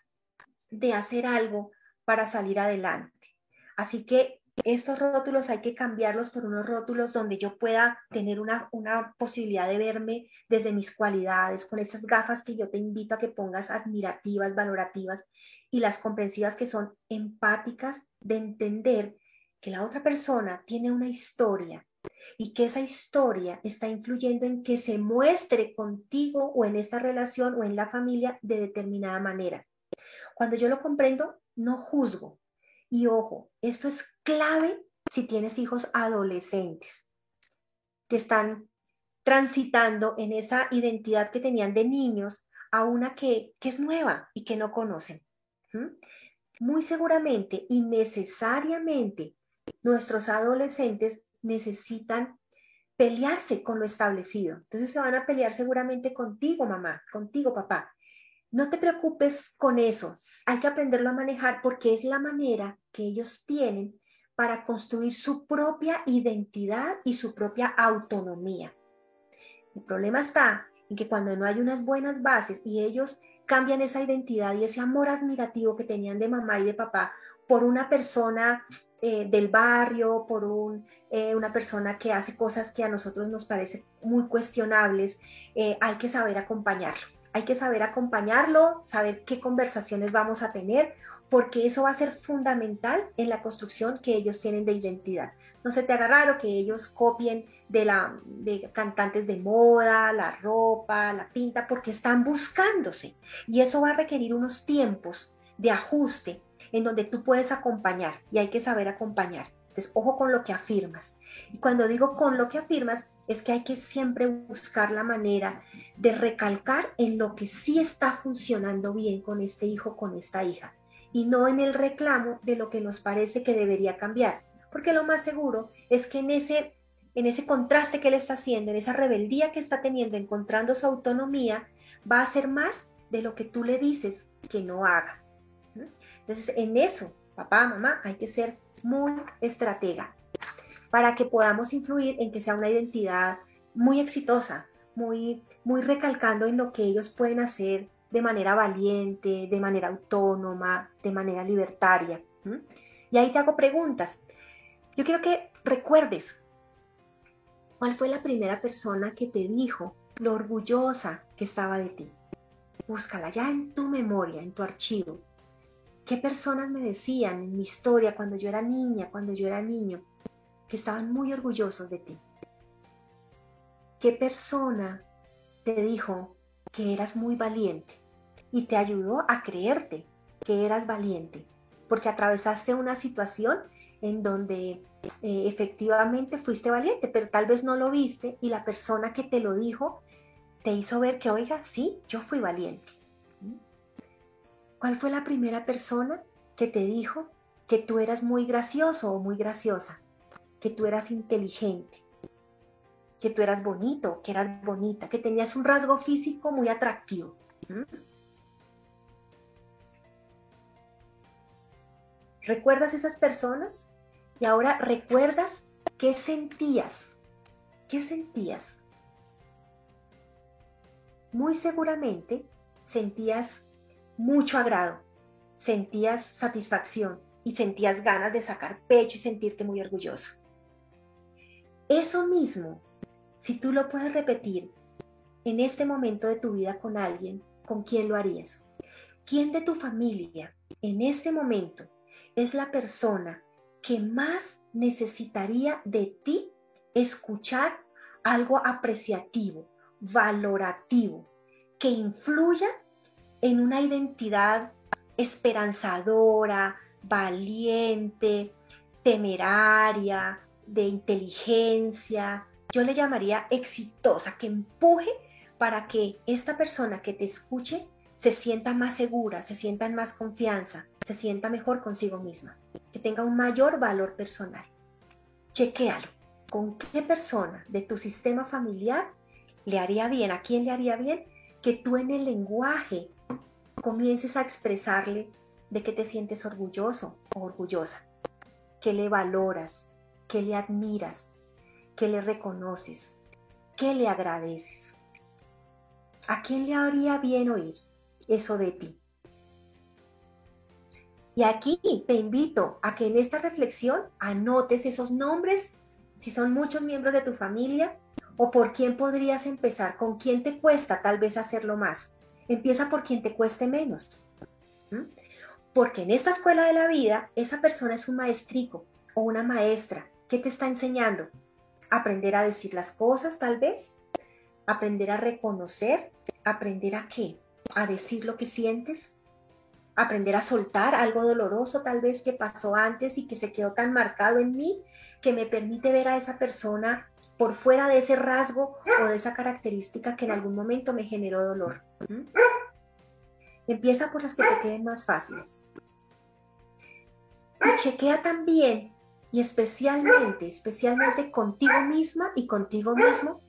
de hacer algo para salir adelante. Así que estos rótulos hay que cambiarlos por unos rótulos donde yo pueda tener una, una, posibilidad de verme desde mis cualidades, con esas gafas que yo te invito a que pongas admirativas, valorativas y las comprensivas que son empáticas de entender que la otra persona tiene una historia y que esa historia está influyendo en que se muestre contigo o en esta relación o en la familia de determinada manera. Cuando yo lo comprendo, no juzgo. Y ojo, esto es clave si tienes hijos adolescentes que están transitando en esa identidad que tenían de niños a una que, es nueva y que no conocen. Muy seguramente y necesariamente nuestros adolescentes necesitan pelearse con lo establecido. Entonces se van a pelear seguramente contigo, mamá, contigo, papá. No te preocupes con eso, hay que aprenderlo a manejar porque es la manera que ellos tienen para construir su propia identidad y su propia autonomía. El problema está en que cuando no hay unas buenas bases y ellos cambian esa identidad y ese amor admirativo que tenían de mamá y de papá por una persona eh, del barrio, por un, eh, una persona que hace cosas que a nosotros nos parecen muy cuestionables, eh, hay que saber acompañarlo hay que saber acompañarlo, saber qué conversaciones vamos a tener, porque eso va a ser fundamental en la construcción que ellos tienen de identidad. No se te haga raro que ellos copien de, la, de cantantes de moda, la ropa, la pinta, porque están buscándose. Y eso va a requerir unos tiempos de ajuste en donde tú puedes acompañar y hay que saber acompañar. Entonces, ojo con lo que afirmas. Y cuando digo con lo que afirmas, es que hay que siempre buscar la manera de recalcar en lo que sí está funcionando bien con este hijo, con esta hija, y no en el reclamo de lo que nos parece que debería cambiar, porque lo más seguro es que en ese, en ese contraste que él está haciendo, en esa rebeldía que está teniendo, encontrando su autonomía, va a hacer más de lo que tú le dices que no haga. Entonces, en eso, papá, mamá, hay que ser muy estratega para que podamos influir en que sea una identidad muy exitosa, muy, muy recalcando en lo que ellos pueden hacer de manera valiente, de manera autónoma, de manera libertaria. Y ahí te hago preguntas. Yo quiero que recuerdes cuál fue la primera persona que te dijo lo orgullosa que estaba de ti. Búscala ya en tu memoria, en tu archivo. ¿Qué personas me decían en mi historia cuando yo era niña, cuando yo era niño? Que estaban muy orgullosos de ti. ¿Qué persona te dijo que eras muy valiente y te ayudó a creerte que eras valiente? Porque atravesaste una situación en donde eh, efectivamente fuiste valiente, pero tal vez no lo viste y la persona que te lo dijo te hizo ver que, oiga, sí, yo fui valiente. ¿Cuál fue la primera persona que te dijo que tú eras muy gracioso o muy graciosa? Que tú eras inteligente, que tú eras bonito, que eras bonita, que tenías un rasgo físico muy atractivo. ¿Recuerdas esas personas? Y ahora recuerdas qué sentías. ¿Qué sentías? Muy seguramente sentías mucho agrado, sentías satisfacción y sentías ganas de sacar pecho y sentirte muy orgulloso. Eso mismo, si tú lo puedes repetir en este momento de tu vida con alguien, ¿con quién lo harías? ¿Quién de tu familia en este momento es la persona que más necesitaría de ti escuchar algo apreciativo, valorativo, que influya en una identidad esperanzadora, valiente, temeraria, de inteligencia, yo le llamaría exitosa, que empuje para que esta persona que te escuche se sienta más segura, se sienta en más confianza, se sienta mejor consigo misma, que tenga un mayor valor personal. Chequéalo. ¿Con qué persona de tu sistema familiar le haría bien? ¿A quién le haría bien? Que tú en el lenguaje comiences a expresarle de que te sientes orgulloso o orgullosa, que le valoras, que le admiras, que le reconoces, que le agradeces. ¿A quién le haría bien oír eso de ti? Y aquí te invito a que en esta reflexión anotes esos nombres, si son muchos miembros de tu familia, o por quién podrías empezar, con quién te cuesta tal vez hacerlo más Empieza por quien te cueste menos. Porque en esta escuela de la vida, esa persona es un maestrico o una maestra. ¿Qué te está enseñando? Aprender a decir las cosas, tal vez. Aprender a reconocer. Aprender a qué? A decir lo que sientes. Aprender a soltar algo doloroso, tal vez que pasó antes y que se quedó tan marcado en mí que me permite ver a esa persona por fuera de ese rasgo o de esa característica que en algún momento me generó dolor. Empieza por las que te queden más fáciles. Y chequea también, y especialmente, especialmente contigo misma y contigo mismo,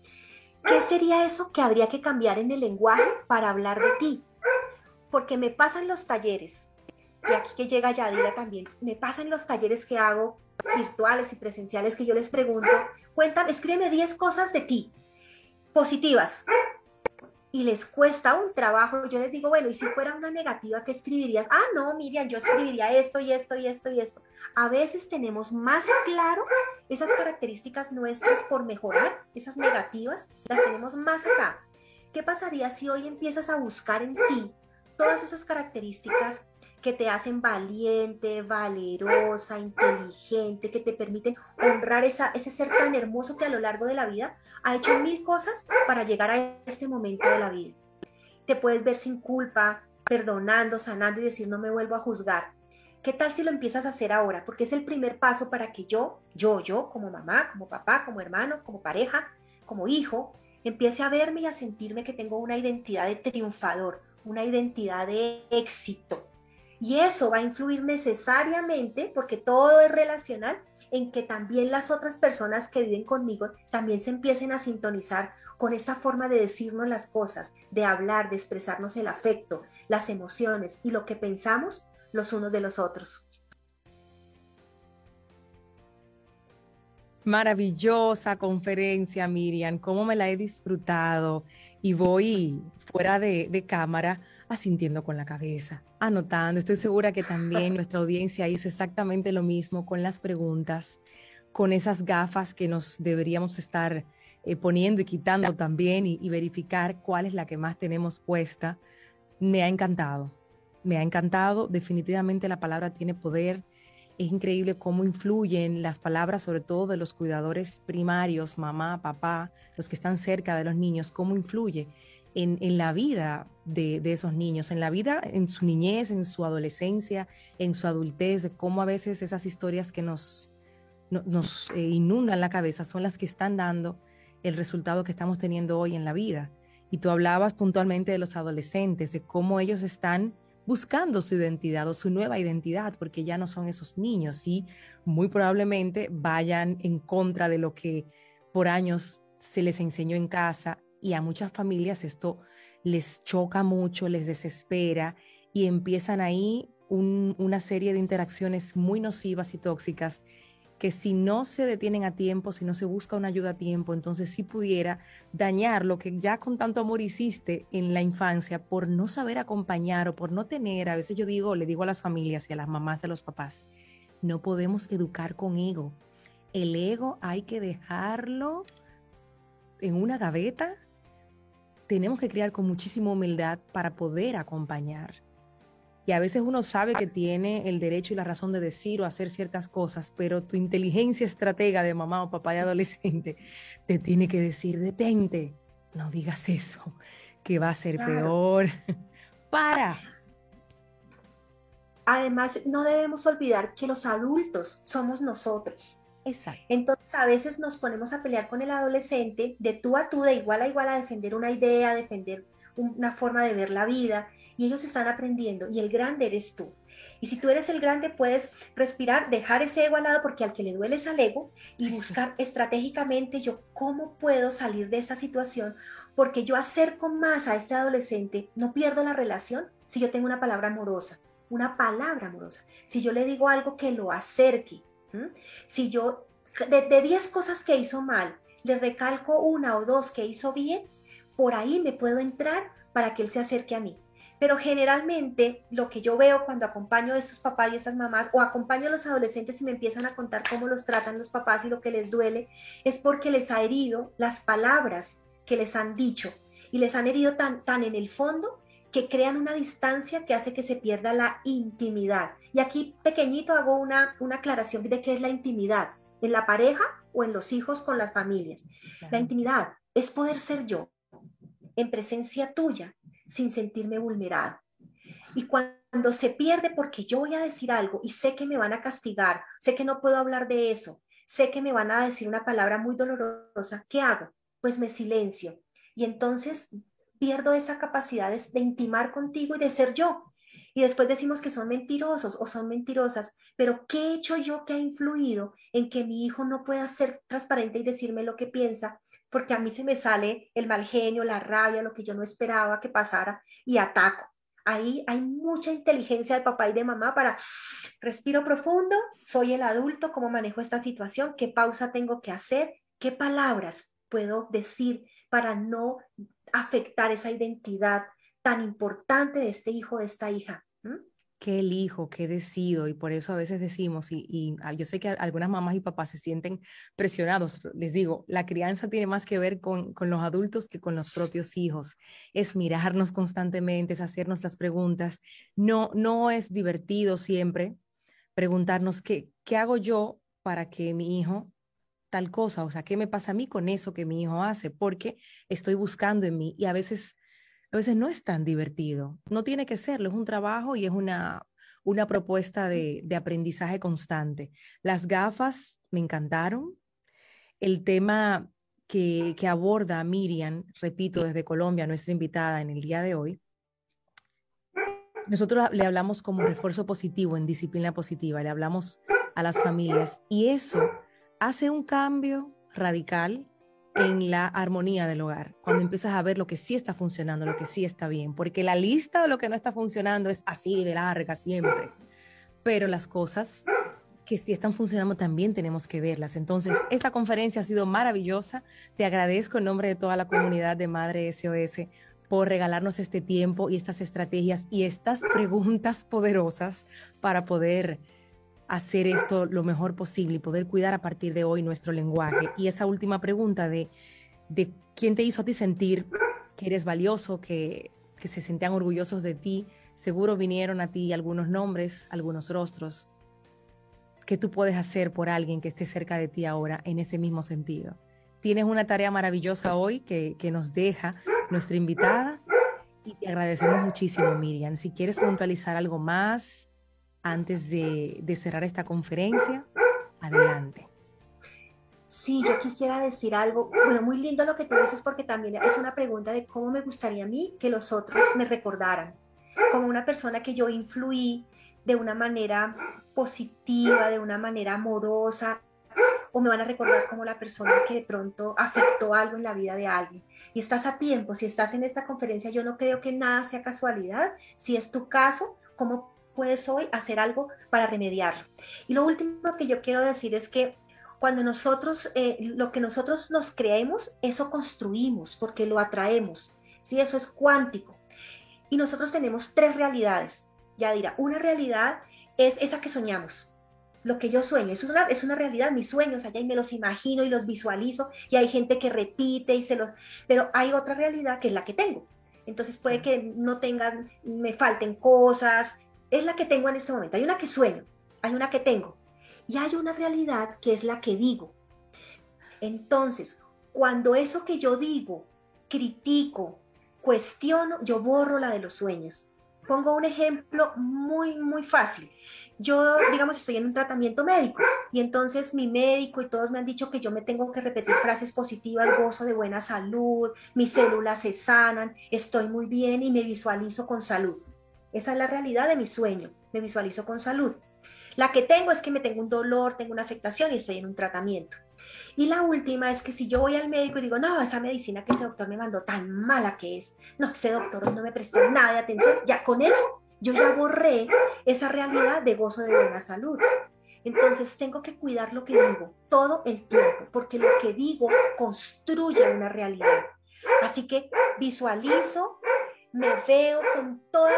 ¿qué sería eso que habría que cambiar en el lenguaje para hablar de ti? Porque me pasan los talleres, y aquí que llega Yadira también, me pasan los talleres que hago virtuales y presenciales que yo les pregunto, cuéntame, escríbeme 10 cosas de ti, positivas. Y les cuesta un trabajo. Yo les digo, bueno, y si fuera una negativa, ¿qué escribirías? Ah, no, Miriam, yo escribiría esto y esto y esto y esto. A veces tenemos más claro esas características nuestras por mejorar, esas negativas, las tenemos más acá. ¿Qué pasaría si hoy empiezas a buscar en ti todas esas características que te hacen valiente, valerosa, inteligente, que te permiten honrar esa, ese ser tan hermoso que a lo largo de la vida ha hecho mil cosas para llegar a este momento de la vida. Te puedes ver sin culpa, perdonando, sanando y decir no me vuelvo a juzgar. ¿Qué tal si lo empiezas a hacer ahora? Porque es el primer paso para que yo, yo, yo, como mamá, como papá, como hermano, como pareja, como hijo, empiece a verme y a sentirme que tengo una identidad de triunfador, una identidad de éxito, y eso va a influir necesariamente, porque todo es relacional, en que también las otras personas que viven conmigo también se empiecen a sintonizar con esta forma de decirnos las cosas, de hablar, de expresarnos el afecto, las emociones y lo que pensamos los unos de los otros. Maravillosa conferencia, Miriam, cómo me la he disfrutado y voy fuera de, de cámara asintiendo con la cabeza, anotando. Estoy segura que también nuestra audiencia hizo exactamente lo mismo con las preguntas, con esas gafas que nos deberíamos estar eh, poniendo y quitando también y, y verificar cuál es la que más tenemos puesta. Me ha encantado, me ha encantado. Definitivamente la palabra tiene poder. Es increíble cómo influyen las palabras, sobre todo de los cuidadores primarios, mamá, papá, los que están cerca de los niños, cómo influye en, la vida de, esos niños, en la vida, en su niñez, en su adolescencia, en su adultez, de cómo a veces esas historias que nos, eh, inundan la cabeza son las que están dando el resultado que estamos teniendo hoy en la vida. Y tú hablabas puntualmente de los adolescentes, de cómo ellos están buscando su identidad o su nueva identidad, porque ya no son esos niños y muy probablemente vayan en contra de lo que por años se les enseñó en casa y a muchas familias esto les choca mucho, les desespera y empiezan ahí una serie de interacciones muy nocivas y tóxicas que si no se detienen a tiempo, si no se busca una ayuda a tiempo, entonces sí pudiera dañar lo que ya con tanto amor hiciste en la infancia por no saber acompañar o por no tener, a veces yo digo, le digo a las familias y a las mamás y a los papás, no podemos educar con ego. El ego hay que dejarlo en una gaveta. Tenemos que criar con muchísima humildad para poder acompañar. Y a veces uno sabe que tiene el derecho y la razón de decir o hacer ciertas cosas, pero tu inteligencia estratega de mamá o papá de adolescente te tiene que decir, detente, no digas eso, que va a ser peor. Para. Además, no debemos olvidar que los adultos somos nosotros. Exacto. Entonces, a veces nos ponemos a pelear con el adolescente de tú a tú, de igual a igual, a defender una idea, a defender una forma de ver la vida y ellos están aprendiendo y el grande eres tú. Y si tú eres el grande, puedes respirar, dejar ese ego al lado porque al que le duele es al ego y buscar estratégicamente yo cómo puedo salir de esta situación porque yo acerco más a este adolescente, no pierdo la relación si yo tengo una palabra amorosa, una palabra amorosa. Si yo le digo algo que lo acerque, si yo de 10 cosas que hizo mal, le recalco una o dos que hizo bien, por ahí me puedo entrar para que él se acerque a mí. Pero generalmente lo que yo veo cuando acompaño a estos papás y estas mamás o acompaño a los adolescentes y me empiezan a contar cómo los tratan los papás y lo que les duele, es porque les ha herido las palabras que les han dicho y les han herido tan, tan en el fondo que crean una distancia que hace que se pierda la intimidad. Y aquí pequeñito hago una, una aclaración de qué es la intimidad, en la pareja o en los hijos con las familias. La intimidad es poder ser yo en presencia tuya sin sentirme vulnerado. Y cuando se pierde porque yo voy a decir algo y sé que me van a castigar, sé que no puedo hablar de eso, sé que me van a decir una palabra muy dolorosa, ¿qué hago? Pues me silencio. Y entonces pierdo esa capacidad de, intimar contigo y de ser yo. Y después decimos que son mentirosos o son mentirosas, pero ¿qué he hecho yo que ha influido en que mi hijo no pueda ser transparente y decirme lo que piensa porque a mí se me sale el mal genio, la rabia, lo que yo no esperaba que pasara y ataco. Ahí hay mucha inteligencia de papá y de mamá para respiro profundo, soy el adulto, cómo manejo esta situación, qué pausa tengo que hacer, qué palabras puedo decir para no afectar esa identidad tan importante de este hijo, de esta hija qué elijo, qué decido, y por eso a veces decimos, y, ah, yo sé que algunas mamás y papás se sienten presionados, les digo, la crianza tiene más que ver con, los adultos que con los propios hijos, es mirarnos constantemente, es hacernos las preguntas, no, no es divertido siempre preguntarnos qué, qué hago yo para que mi hijo tal cosa, o sea, ¿qué me pasa a mí con eso que mi hijo hace? Porque estoy buscando en mí y a veces a veces no es tan divertido. No tiene que serlo, es un trabajo y es una, una propuesta de, aprendizaje constante. Las gafas me encantaron. El tema que, que aborda Miriam, repito, desde Colombia, nuestra invitada en el día de hoy, nosotros le hablamos como refuerzo positivo en disciplina positiva, le hablamos a las familias y eso hace un cambio radical en la armonía del hogar, cuando empiezas a ver lo que sí está funcionando, lo que sí está bien, porque la lista de lo que no está funcionando es así de larga siempre, pero las cosas que sí están funcionando también tenemos que verlas. Entonces, esta conferencia ha sido maravillosa. Te agradezco en nombre de toda la comunidad de Madre SOS por regalarnos este tiempo y estas estrategias y estas preguntas poderosas para poder hacer esto lo mejor posible y poder cuidar a partir de hoy nuestro lenguaje. Y esa última pregunta de, de quién te hizo a ti sentir que eres valioso, que, que se sentían orgullosos de ti, seguro vinieron a ti algunos nombres, algunos rostros. ¿Qué tú puedes hacer por alguien que esté cerca de ti ahora en ese mismo sentido? Tienes una tarea maravillosa hoy que, que nos deja nuestra invitada y te agradecemos muchísimo, Miriam. Si quieres puntualizar algo más, antes de, cerrar esta conferencia? Adelante. Sí, yo quisiera decir algo, bueno, muy lindo lo que tú dices porque también es una pregunta de cómo me gustaría a mí que los otros me recordaran, como una persona que yo influí de una manera positiva, de una manera amorosa, o me van a recordar como la persona que de pronto afectó algo en la vida de alguien. Y estás a tiempo, si estás en esta conferencia, yo no creo que nada sea casualidad. Si es tu caso, ¿cómo puedes hoy hacer algo para remediarlo? Y lo último que yo quiero decir es que cuando nosotros, eh, lo que nosotros nos creemos, eso construimos porque lo atraemos. ¿sí? Eso es cuántico. Y nosotros tenemos tres realidades. Ya dirá, una realidad es esa que soñamos, lo que yo sueño. Es una, es una realidad, mis sueños allá y me los imagino y los visualizo y hay gente que repite y se los... Pero hay otra realidad que es la que tengo. Entonces puede que no tengan, me falten cosas. Es la que tengo en este momento. Hay una que sueño, hay una que tengo y hay una realidad que es la que digo. Entonces, cuando eso que yo digo, critico, cuestiono, yo borro la de los sueños. Pongo un ejemplo muy, muy fácil. Yo, digamos, estoy en un tratamiento médico y entonces mi médico y todos me han dicho que yo me tengo que repetir frases positivas, gozo de buena salud, mis células se sanan, estoy muy bien y me visualizo con salud. Esa es la realidad de mi sueño, me visualizo con salud. La que tengo es que me tengo un dolor, tengo una afectación y estoy en un tratamiento. Y la última es que si yo voy al médico y digo, no, esa medicina que ese doctor me mandó tan mala que es, no, ese doctor no me prestó nada de atención, ya con eso yo ya borré esa realidad de gozo de buena salud. Entonces tengo que cuidar lo que digo todo el tiempo, porque lo que digo construye una realidad. Así que visualizo, veo con todo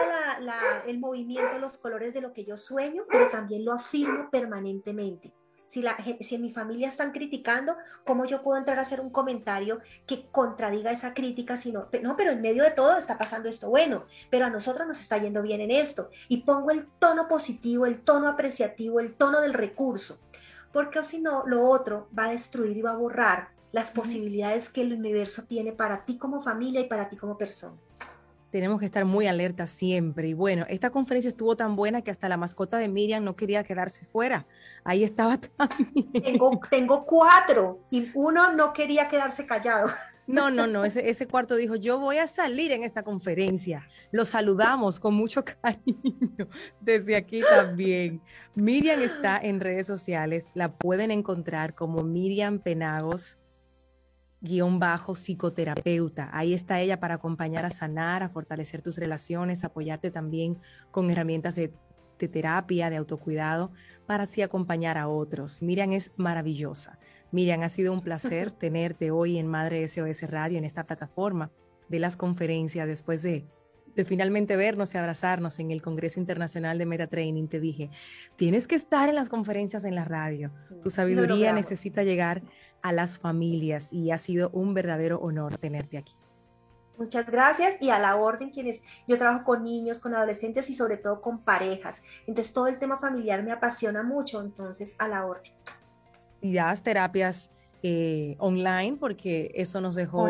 el movimiento, los colores de lo que yo sueño, pero también lo afirmo permanentemente. Si, la, si en mi familia están criticando, ¿cómo yo puedo entrar a hacer un comentario que contradiga esa crítica? Si no, no, pero en medio de todo está pasando esto bueno, pero a nosotros nos está yendo bien en esto. Y pongo el tono positivo, el tono apreciativo, el tono del recurso. Porque si no, lo otro va a destruir y va a borrar las posibilidades que el universo tiene para ti como familia y para ti como persona tenemos que estar muy alerta siempre. Y bueno, esta conferencia estuvo tan buena que hasta la mascota de Miriam no quería quedarse fuera. Ahí estaba también. Tengo, tengo cuatro y uno no quería quedarse callado. No, no, no, ese, ese cuarto dijo, yo voy a salir en esta conferencia. Lo saludamos con mucho cariño desde aquí también. Miriam está en redes sociales, la pueden encontrar como Miriam Penagos guion bajo psicoterapeuta. Ahí está ella para acompañar a sanar, a fortalecer tus relaciones, apoyarte también con herramientas de, terapia, de autocuidado, para así acompañar a otros. Miriam es maravillosa. Miriam, ha sido un placer tenerte hoy en Madre SOS Radio, en esta plataforma de las conferencias, después de, de finalmente vernos y abrazarnos en el Congreso Internacional de Meta Training. Te dije, tienes que estar en las conferencias en la radio. Tu sabiduría necesita llegar a las familias y ha sido un verdadero honor tenerte aquí. Muchas gracias y a la orden quienes yo trabajo con niños, con adolescentes y sobre todo con parejas. Entonces todo el tema familiar me apasiona mucho, entonces a la orden. Y das terapias eh, online porque eso nos dejó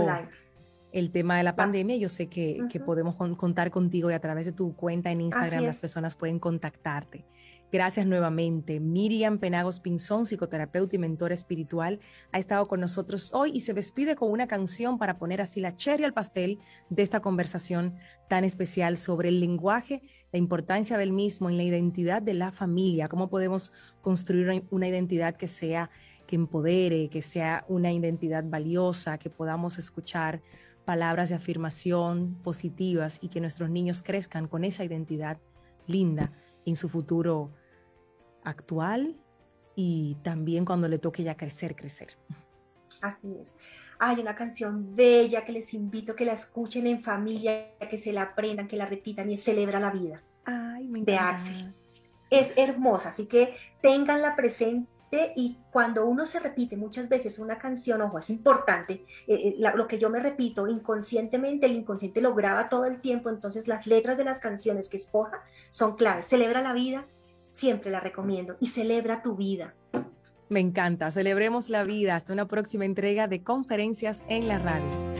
el tema de la pandemia. Yo sé que, que podemos contar contigo y a través de tu cuenta en Instagram las personas pueden contactarte. Gracias nuevamente. Miriam Penagos Pinzón, psicoterapeuta y mentora espiritual, ha estado con nosotros hoy y se despide con una canción para poner así la cherry al pastel de esta conversación tan especial sobre el lenguaje, la importancia del mismo en la identidad de la familia, cómo podemos construir una identidad que sea, que empodere, que sea una identidad valiosa, que podamos escuchar palabras de afirmación positivas y que nuestros niños crezcan con esa identidad linda en su futuro actual y también cuando le toque ya crecer, crecer. Así es. Hay una canción bella que les invito a que la escuchen en familia, que se la aprendan, que la repitan y Celebra la vida. Ay, me De Axel. Es hermosa, así que tenganla presente y cuando uno se repite muchas veces una canción, ojo, es importante, eh, eh, lo que yo me repito inconscientemente, el inconsciente lo graba todo el tiempo, entonces las letras de las canciones que escoja son claves. Celebra la vida, siempre la recomiendo y celebra tu vida. Me encanta, celebremos la vida hasta una próxima entrega de conferencias en la radio.